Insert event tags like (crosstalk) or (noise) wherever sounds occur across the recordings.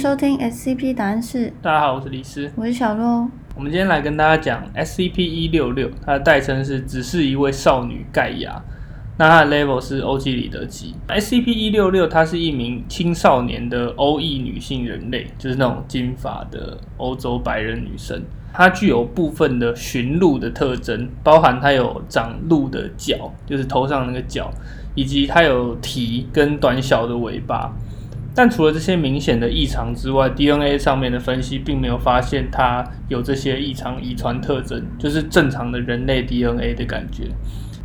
收听 SCP 答案室，大家好，我是李斯。我是小洛。我们今天来跟大家讲 SCP 一六六，它的代称是只是一位少女盖亚。那它的 level 是欧基里得级。SCP 一六六，它是一名青少年的欧裔女性人类，就是那种金发的欧洲白人女生。它具有部分的驯鹿的特征，包含它有长鹿的角，就是头上那个角，以及它有蹄跟短小的尾巴。但除了这些明显的异常之外，DNA 上面的分析并没有发现它有这些异常遗传特征，就是正常的人类 DNA 的感觉。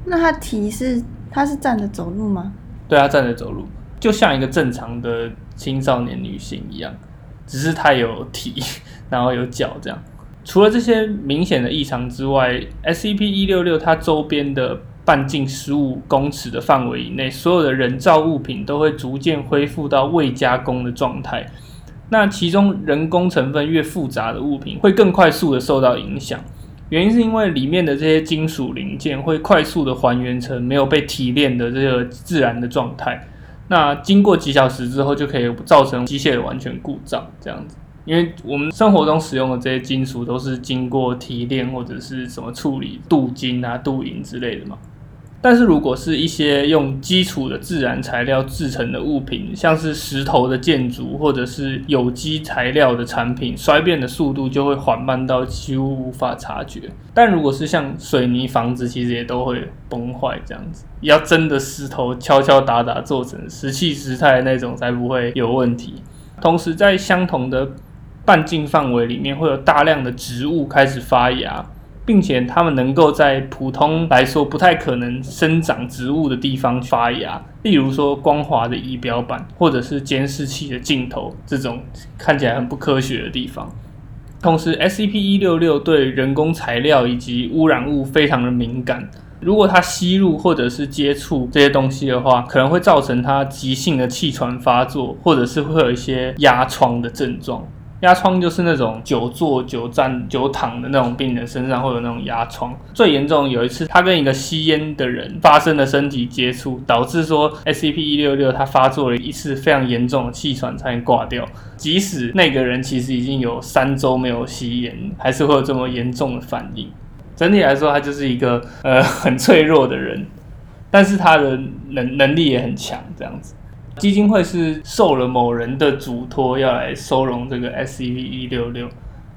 那它蹄是它是站着走路吗？对，它站着走路，就像一个正常的青少年女性一样，只是它有蹄，然后有脚这样。除了这些明显的异常之外，SCP 一六六它周边的。半径十五公尺的范围以内，所有的人造物品都会逐渐恢复到未加工的状态。那其中人工成分越复杂的物品，会更快速的受到影响。原因是因为里面的这些金属零件会快速的还原成没有被提炼的这个自然的状态。那经过几小时之后，就可以造成机械的完全故障，这样子。因为我们生活中使用的这些金属都是经过提炼或者是什么处理，镀金啊、镀银之类的嘛。但是如果是一些用基础的自然材料制成的物品，像是石头的建筑或者是有机材料的产品，衰变的速度就会缓慢到几乎无法察觉。但如果是像水泥房子，其实也都会崩坏这样子。要真的石头敲敲打打做成石器时代那种，才不会有问题。同时，在相同的半径范围里面，会有大量的植物开始发芽。并且它们能够在普通来说不太可能生长植物的地方发芽，例如说光滑的仪表板或者是监视器的镜头这种看起来很不科学的地方。同时，SCP 一六六对人工材料以及污染物非常的敏感，如果它吸入或者是接触这些东西的话，可能会造成它急性的气喘发作，或者是会有一些压疮的症状。压疮就是那种久坐、久站、久躺的那种病人身上会有那种压疮。最严重有一次，他跟一个吸烟的人发生了身体接触，导致说 SCP 一六六他发作了一次非常严重的气喘，才能挂掉。即使那个人其实已经有三周没有吸烟，还是会有这么严重的反应。整体来说，他就是一个呃很脆弱的人，但是他的能能力也很强，这样子。基金会是受了某人的嘱托，要来收容这个 SCP 一六六。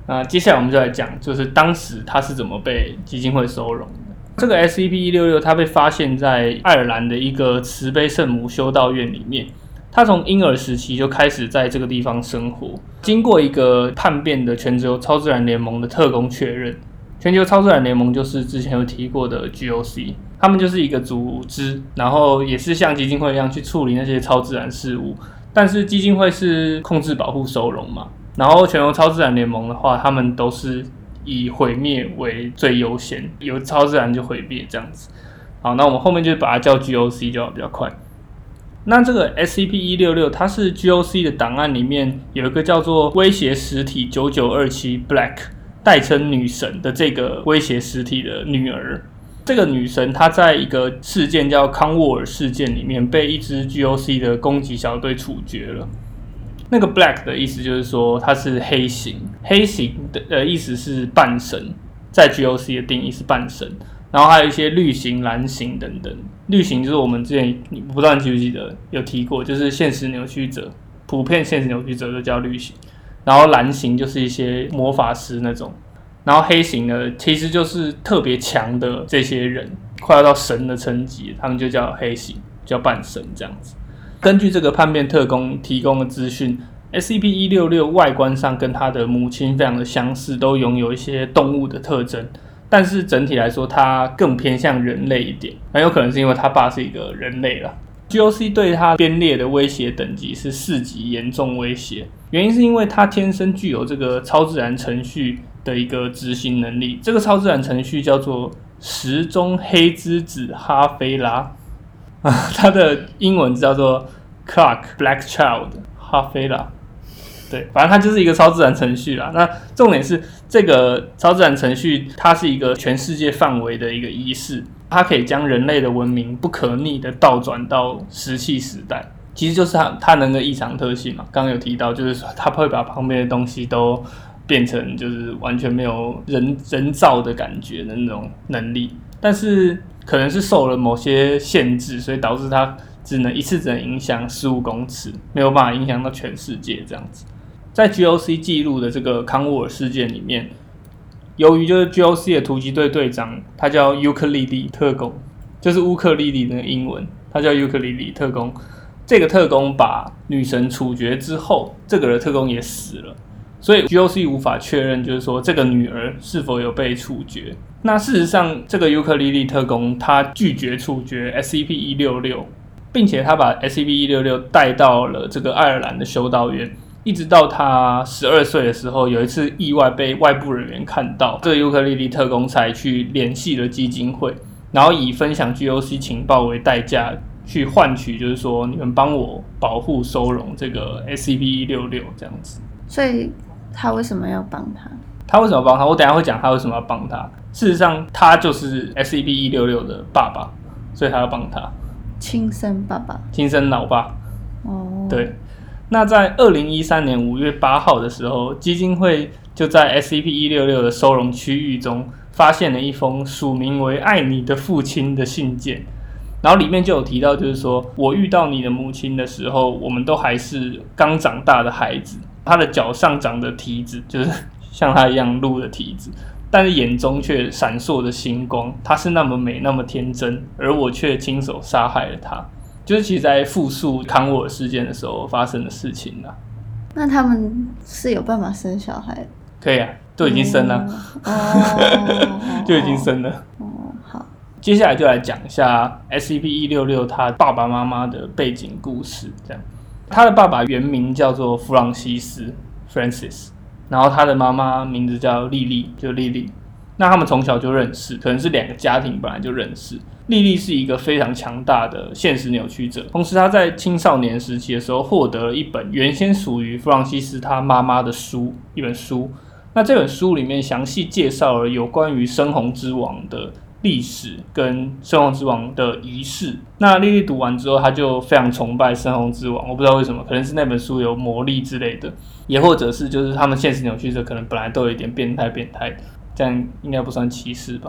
那接下来我们就来讲，就是当时他是怎么被基金会收容的。这个 SCP 一六六，它被发现在爱尔兰的一个慈悲圣母修道院里面。他从婴儿时期就开始在这个地方生活。经过一个叛变的全球超自然联盟的特工确认。全球超自然联盟就是之前有提过的 GOC，他们就是一个组织，然后也是像基金会一样去处理那些超自然事物。但是基金会是控制、保护、收容嘛，然后全球超自然联盟的话，他们都是以毁灭为最优先，有超自然就毁灭这样子。好，那我们后面就把它叫 GOC 就好，比较快。那这个 SCP 一六六，它是 GOC 的档案里面有一个叫做威胁实体九九二七 Black。代称女神的这个威胁实体的女儿，这个女神她在一个事件叫康沃尔事件里面被一支 GOC 的攻击小队处决了。那个 Black 的意思就是说她是黑形，黑形的呃意思是半神，在 GOC 的定义是半神。然后还有一些绿形、蓝形等等。绿形就是我们之前你不知道你记不记得有提过，就是现实扭曲者，普遍现实扭曲者就叫绿形。然后蓝型就是一些魔法师那种，然后黑型呢，其实就是特别强的这些人，快要到神的层级，他们就叫黑型，叫半神这样子。根据这个叛变特工提供的资讯，SCP 一六六外观上跟他的母亲非常的相似，都拥有一些动物的特征，但是整体来说，它更偏向人类一点，很有可能是因为他爸是一个人类了。GOC 对他编列的威胁等级是四级严重威胁，原因是因为他天生具有这个超自然程序的一个执行能力。这个超自然程序叫做时钟黑之子哈菲拉，啊，(laughs) 它的英文叫做 Clark Black Child 哈菲拉。对，反正它就是一个超自然程序啦。那重点是这个超自然程序，它是一个全世界范围的一个仪式。它可以将人类的文明不可逆的倒转到石器时代，其实就是它它能的异常特性嘛。刚刚有提到，就是说它会把旁边的东西都变成就是完全没有人人造的感觉的那种能力，但是可能是受了某些限制，所以导致它只能一次只能影响十五公尺，没有办法影响到全世界这样子。在 GOC 记录的这个康沃尔事件里面，由于就是 GOC 的突击队队长他叫尤克里里特工，就是乌克丽丽那个英文，他叫尤克里里特工。这个特工把女神处决之后，这个的特工也死了，所以 GOC 无法确认，就是说这个女儿是否有被处决。那事实上，这个尤克里里特工他拒绝处决 SCP 一六六，并且他把 SCP 一六六带到了这个爱尔兰的修道院，一直到他十二岁的时候，有一次意外被外部人员看到，这个尤克里里特工才去联系了基金会，然后以分享 GOC 情报为代价。去换取，就是说你们帮我保护收容这个 SCP 一六六这样子。所以他为什么要帮他？他为什么帮他？我等下会讲他为什么要帮他。事实上，他就是 SCP 一六六的爸爸，所以他要帮他。亲生爸爸，亲生老爸。哦，对。那在二零一三年五月八号的时候，基金会就在 SCP 一六六的收容区域中发现了一封署名为“爱你的父亲”的信件。然后里面就有提到，就是说我遇到你的母亲的时候，我们都还是刚长大的孩子。他的脚上长的蹄子，就是像他一样鹿的蹄子，但是眼中却闪烁着星光。他是那么美，那么天真，而我却亲手杀害了他。就是其实，在复述康沃尔事件的时候发生的事情啊。那他们是有办法生小孩？可以啊，都已经生了，就已经生了。接下来就来讲一下 SCP 一六六他爸爸妈妈的背景故事。这样，他的爸爸原名叫做弗朗西斯 （Francis），然后他的妈妈名字叫莉莉，就莉莉。那他们从小就认识，可能是两个家庭本来就认识。莉莉是一个非常强大的现实扭曲者，同时她在青少年时期的时候获得了一本原先属于弗朗西斯他妈妈的书，一本书。那这本书里面详细介绍了有关于深红之王的。历史跟圣红之王的仪式，那莉莉读完之后，她就非常崇拜圣红之王。我不知道为什么，可能是那本书有魔力之类的，也或者是就是他们现实扭曲者可能本来都有一点变态，变态，这样应该不算歧视吧？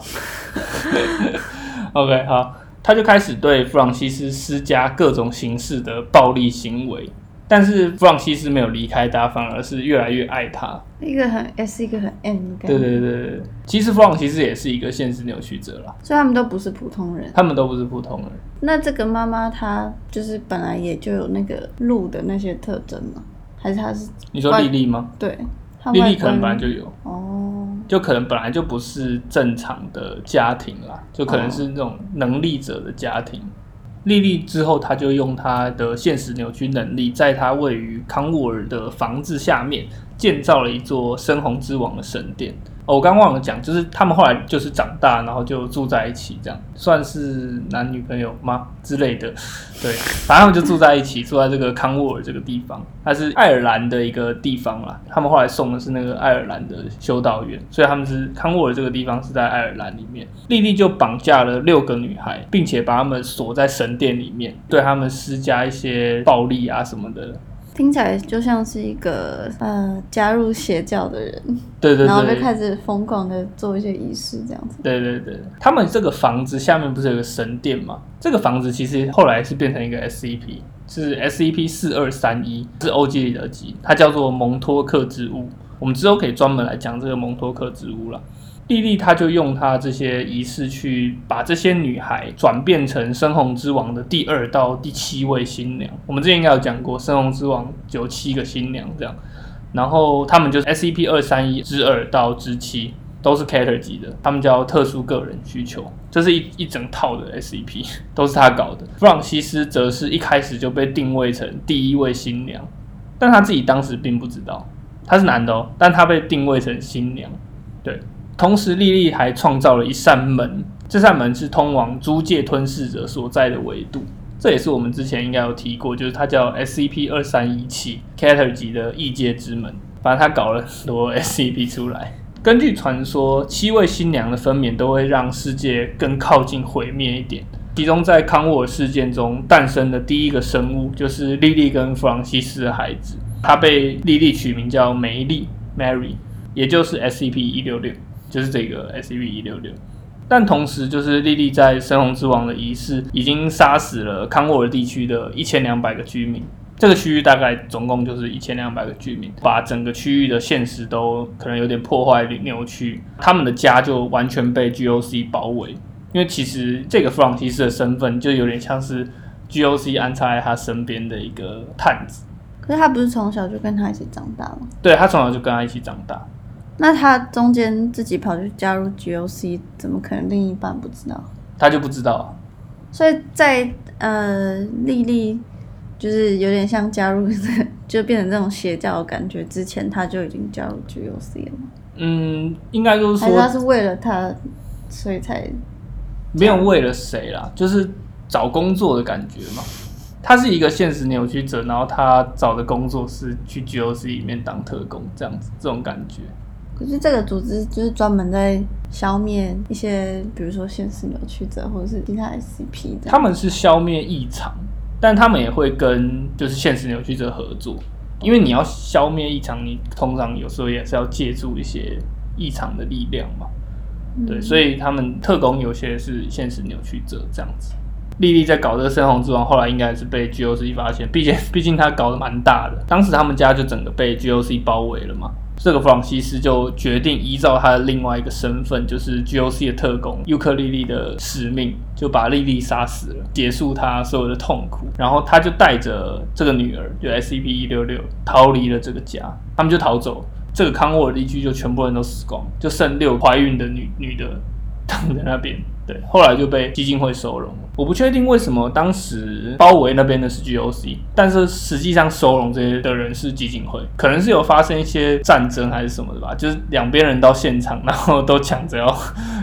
(laughs) OK，好，他就开始对弗朗西斯施加各种形式的暴力行为。但是弗朗西斯没有离开他，反而是越来越爱他。一个很 S，一个很 M 的感觉。对对对对，其实弗朗西斯也是一个现实扭曲者啦。所以他们都不是普通人。他们都不是普通人。那这个妈妈她就是本来也就有那个鹿的那些特征吗？还是她是？你说莉莉吗？对，莉莉可能本来就有。哦。就可能本来就不是正常的家庭啦，就可能是那种能力者的家庭。莉莉之后，他就用他的现实扭曲能力，在他位于康沃尔的房子下面建造了一座深红之王的神殿。我刚忘了讲，就是他们后来就是长大，然后就住在一起，这样算是男女朋友吗之类的？对，反正他们就住在一起，住在这个康沃尔这个地方，它是爱尔兰的一个地方啦。他们后来送的是那个爱尔兰的修道院，所以他们是康沃尔这个地方是在爱尔兰里面。莉莉就绑架了六个女孩，并且把她们锁在神殿里面，对他们施加一些暴力啊什么的。听起来就像是一个呃加入邪教的人，对对，然后就开始疯狂的做一些仪式这样子。对对对，他们这个房子下面不是有个神殿吗？这个房子其实后来是变成一个 SCP，是 SCP 四二三一，是欧几里得级，它叫做蒙托克之屋。我们之后可以专门来讲这个蒙托克之屋了。莉莉，她就用她这些仪式去把这些女孩转变成深红之王的第二到第七位新娘。我们之前应该有讲过，深红之王有七个新娘这样，然后他们就是 SCP 二三一之二到之七都是 Cater 级的，他们叫特殊个人需求，这是一一整套的 SCP (laughs) 都是他搞的。弗朗西斯则是一开始就被定位成第一位新娘，但他自己当时并不知道他是男的哦，但他被定位成新娘，对。同时，莉莉还创造了一扇门，这扇门是通往租界吞噬者所在的维度。这也是我们之前应该有提过，就是它叫 SCP 二三一七 Cater 级的异界之门。反正他搞了很多 (laughs) SCP 出来。根据传说，七位新娘的分娩都会让世界更靠近毁灭一点。其中在康沃尔事件中诞生的第一个生物就是莉莉跟弗朗西斯的孩子，他被莉莉取名叫梅丽 （Mary），也就是 SCP 一六六，就是这个 SCP 一六六。但同时，就是莉莉在深红之王的仪式已经杀死了康沃尔地区的一千两百个居民。这个区域大概总共就是一千两百个居民，把整个区域的现实都可能有点破坏扭曲，他们的家就完全被 GOC 包围。因为其实这个弗朗西斯的身份就有点像是 GOC 安插在他身边的一个探子。可是他不是从小就跟他一起长大吗？对他从小就跟他一起长大。那他中间自己跑去加入 GOC，怎么可能另一半不知道？他就不知道。所以在呃丽丽。就是有点像加入，就变成这种邪教的感觉。之前他就已经加入 GOC 了吗？嗯，应该就是说，他是为了他，所以才没有为了谁啦，就是找工作的感觉嘛。他是一个现实扭曲者，然后他找的工作是去 GOC 里面当特工，这样子这种感觉。可是这个组织就是专门在消灭一些，比如说现实扭曲者或者是其他 SCP 的。他们是消灭异常。但他们也会跟就是现实扭曲者合作，因为你要消灭异常，你通常有时候也是要借助一些异常的力量嘛。对，所以他们特工有些是现实扭曲者这样子。莉莉在搞这个深红之王，后来应该是被 GOC 发现，毕竟毕竟他搞得蛮大的，当时他们家就整个被 GOC 包围了嘛。这个弗朗西斯就决定依照他的另外一个身份，就是 GOC 的特工尤克里里的使命，就把莉莉杀死了，结束他所有的痛苦。然后他就带着这个女儿，就 SCP 一六六，逃离了这个家。他们就逃走，这个康沃尔地区就全部人都死光，就剩六怀孕的女女的躺在那边。对，后来就被基金会收容。我不确定为什么当时包围那边的是 GOC，但是实际上收容这些的人是基金会，可能是有发生一些战争还是什么的吧，就是两边人到现场，然后都抢着要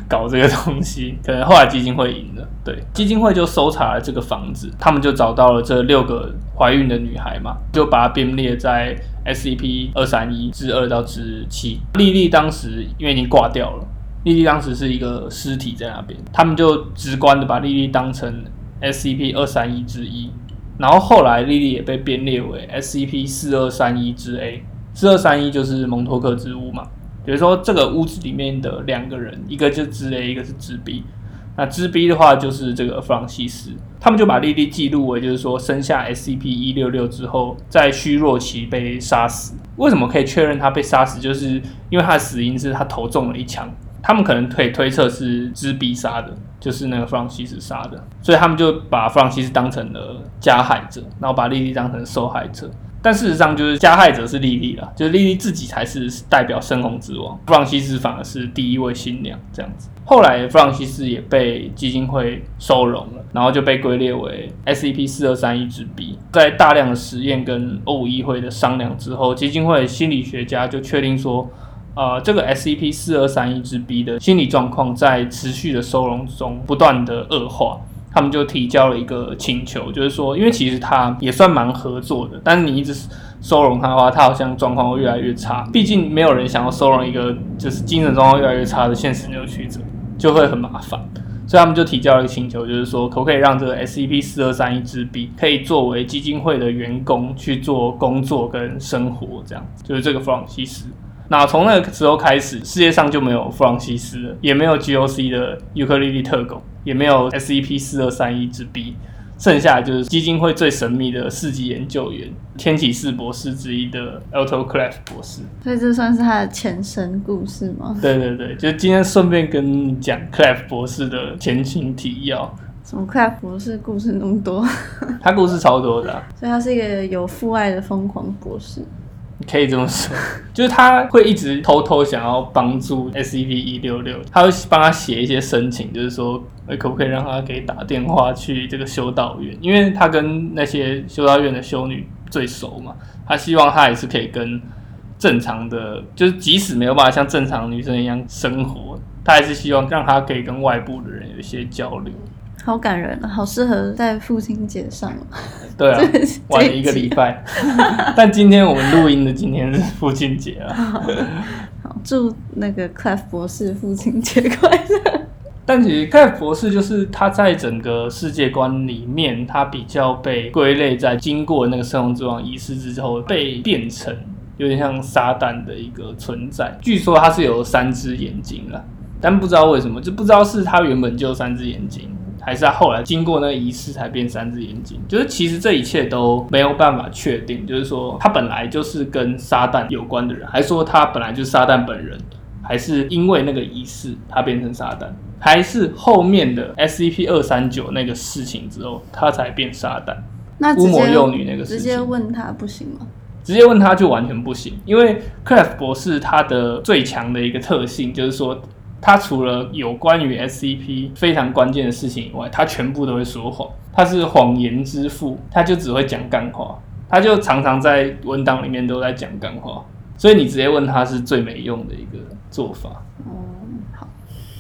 搞这个东西，(laughs) 可能后来基金会赢了。对，基金会就搜查了这个房子，他们就找到了这六个怀孕的女孩嘛，就把它编列在 SCP 二三一至二到至七。莉莉当时因为已经挂掉了。莉莉当时是一个尸体在那边，他们就直观的把莉莉当成 SCP 二三一之一，然后后来莉莉也被编列为 SCP 四二三一之 A，四二三一就是蒙托克之屋嘛，比如说这个屋子里面的两个人，一个就是之 A，一个是之 B，那之 B 的话就是这个弗朗西斯，他们就把莉莉记录为就是说生下 SCP 一六六之后，在虚弱期被杀死。为什么可以确认他被杀死？就是因为他的死因是他头中了一枪。他们可能可以推测是知逼杀的，就是那个弗朗西斯杀的，所以他们就把弗朗西斯当成了加害者，然后把莉莉当成受害者。但事实上，就是加害者是莉莉了，就是莉莉自己才是代表深红之王，弗朗西斯反而是第一位新娘这样子。后来弗朗西斯也被基金会收容了，然后就被归列为 SCP 四二三一之 B。在大量的实验跟欧武议会的商量之后，基金会心理学家就确定说。呃，这个 SCP 四二三一之 B 的心理状况在持续的收容中不断的恶化，他们就提交了一个请求，就是说，因为其实他也算蛮合作的，但是你一直收容他的话，他好像状况会越来越差。毕竟没有人想要收容一个就是精神状况越来越差的现实扭曲者，就会很麻烦。所以他们就提交了一个请求，就是说，可不可以让这个 SCP 四二三一支 B 可以作为基金会的员工去做工作跟生活，这样就是这个弗朗西斯。那从那个时候开始，世界上就没有弗朗西斯了，也没有 GOC 的尤克里里特工，也没有 S.E.P. 四二三一之 B，剩下就是基金会最神秘的四级研究员天启四博士之一的 Alto Clef 博士。所以这算是他的前身故事吗？对对对，就今天顺便跟你讲 Clef 博士的前情提要。什么 Clef 博士故事那么多？(laughs) 他故事超多的，所以他是一个有父爱的疯狂博士。可以这么说，就是他会一直偷偷想要帮助 SCP 一六六，他会帮他写一些申请，就是说，可不可以让他给打电话去这个修道院，因为他跟那些修道院的修女最熟嘛，他希望他也是可以跟正常的，就是即使没有办法像正常女生一样生活，他还是希望让他可以跟外部的人有一些交流。好感人啊，好适合在父亲节上对啊，(laughs) 晚了一个礼拜。(laughs) 但今天我们录音的今天是父亲节啊。(laughs) 好，祝那个 Clef 博士父亲节快乐。但其实盖博士就是他在整个世界观里面，他比较被归类在经过那个圣龙之王仪式之后，被变成有点像撒旦的一个存在。据说他是有三只眼睛了，但不知道为什么，就不知道是他原本就有三只眼睛，还是他后来经过那个仪式才变三只眼睛。就是其实这一切都没有办法确定，就是说他本来就是跟撒旦有关的人，还说他本来就是撒旦本人。还是因为那个仪式，他变成撒旦，还是后面的 SCP 二三九那个事情之后，他才变撒旦？那巫魔幼女那个事直接问他不行吗？直接问他就完全不行，因为克莱夫博士他的最强的一个特性就是说，他除了有关于 SCP 非常关键的事情以外，他全部都会说谎，他是谎言之父，他就只会讲干话，他就常常在文档里面都在讲干话，所以你直接问他是最没用的一个。做法，嗯，好，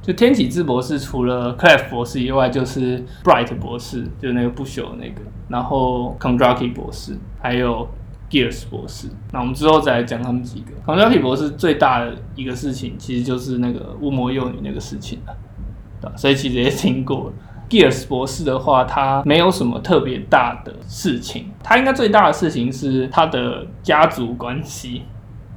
就天启智博士除了 Clef 博士以外，就是 Bright 博士，就是那个不朽的那个，然后 Kondraki 博士，还有 Gears 博士。那我们之后再来讲他们几个。康加皮博士最大的一个事情，其实就是那个巫魔幼女那个事情了，所以其实也听过。Gears 博士的话，他没有什么特别大的事情，他应该最大的事情是他的家族关系。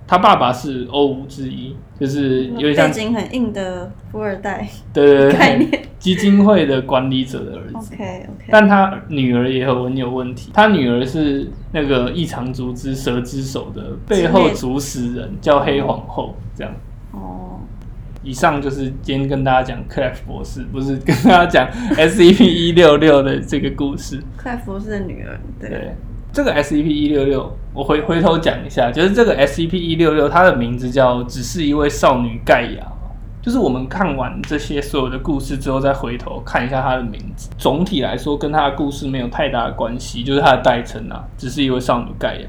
他爸爸是欧吴之一，就是有点像背景很硬的富二代，对对对，概念基金会的管理者的儿子。OK OK，但他女儿也很有问题，他女儿是那个异常族之蛇之手的背后主使人，叫黑皇后，这样。哦，以上就是今天跟大家讲克莱夫博士，不是跟大家讲 SCP 一六六的这个故事。克莱夫博士的女儿，对。这个 SCP 一六六，我回回头讲一下，就是这个 SCP 一六六，它的名字叫只是一位少女盖亚，就是我们看完这些所有的故事之后，再回头看一下它的名字。总体来说，跟它的故事没有太大的关系，就是它的代称啊，只是一位少女盖亚。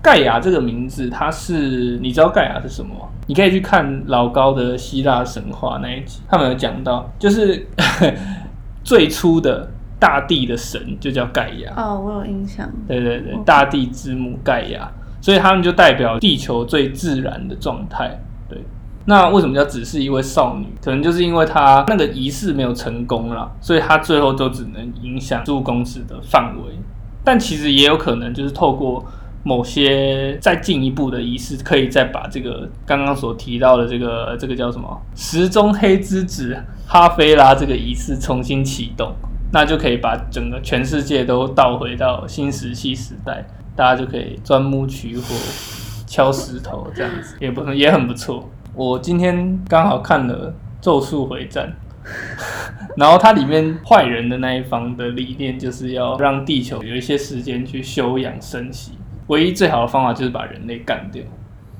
盖亚这个名字，它是你知道盖亚是什么吗？你可以去看老高的希腊神话那一集，他们有讲到，就是 (laughs) 最初的。大地的神就叫盖亚哦，我有印象。对对对，大地之母盖亚，所以他们就代表地球最自然的状态。对，那为什么叫只是一位少女？可能就是因为她那个仪式没有成功了，所以她最后都只能影响住公司的范围。但其实也有可能就是透过某些再进一步的仪式，可以再把这个刚刚所提到的这个这个叫什么时钟黑之子哈菲拉这个仪式重新启动。那就可以把整个全世界都倒回到新石器时代，大家就可以钻木取火、敲石头这样子，也不也很不错。我今天刚好看了《咒术回战》，(laughs) 然后它里面坏人的那一方的理念就是要让地球有一些时间去休养生息，唯一最好的方法就是把人类干掉。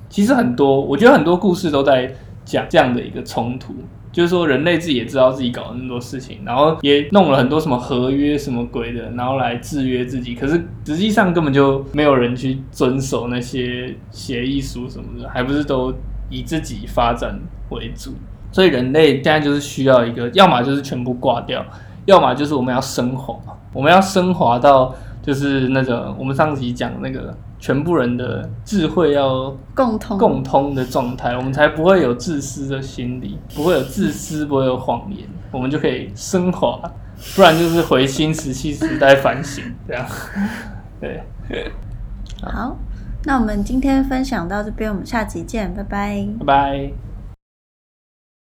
其实很多，我觉得很多故事都在讲这样的一个冲突。就是说，人类自己也知道自己搞了那么多事情，然后也弄了很多什么合约什么鬼的，然后来制约自己。可是实际上根本就没有人去遵守那些协议书什么的，还不是都以自己发展为主。所以人类现在就是需要一个，要么就是全部挂掉，要么就是我们要升华，我们要升华到就是那个我们上集讲那个。全部人的智慧要共通共通的状态，我们才不会有自私的心理，不会有自私，不会有谎言，我们就可以升华。不然就是回新石器时代反省这样。(laughs) 对，好，那我们今天分享到这边，我们下集见，拜拜，拜拜。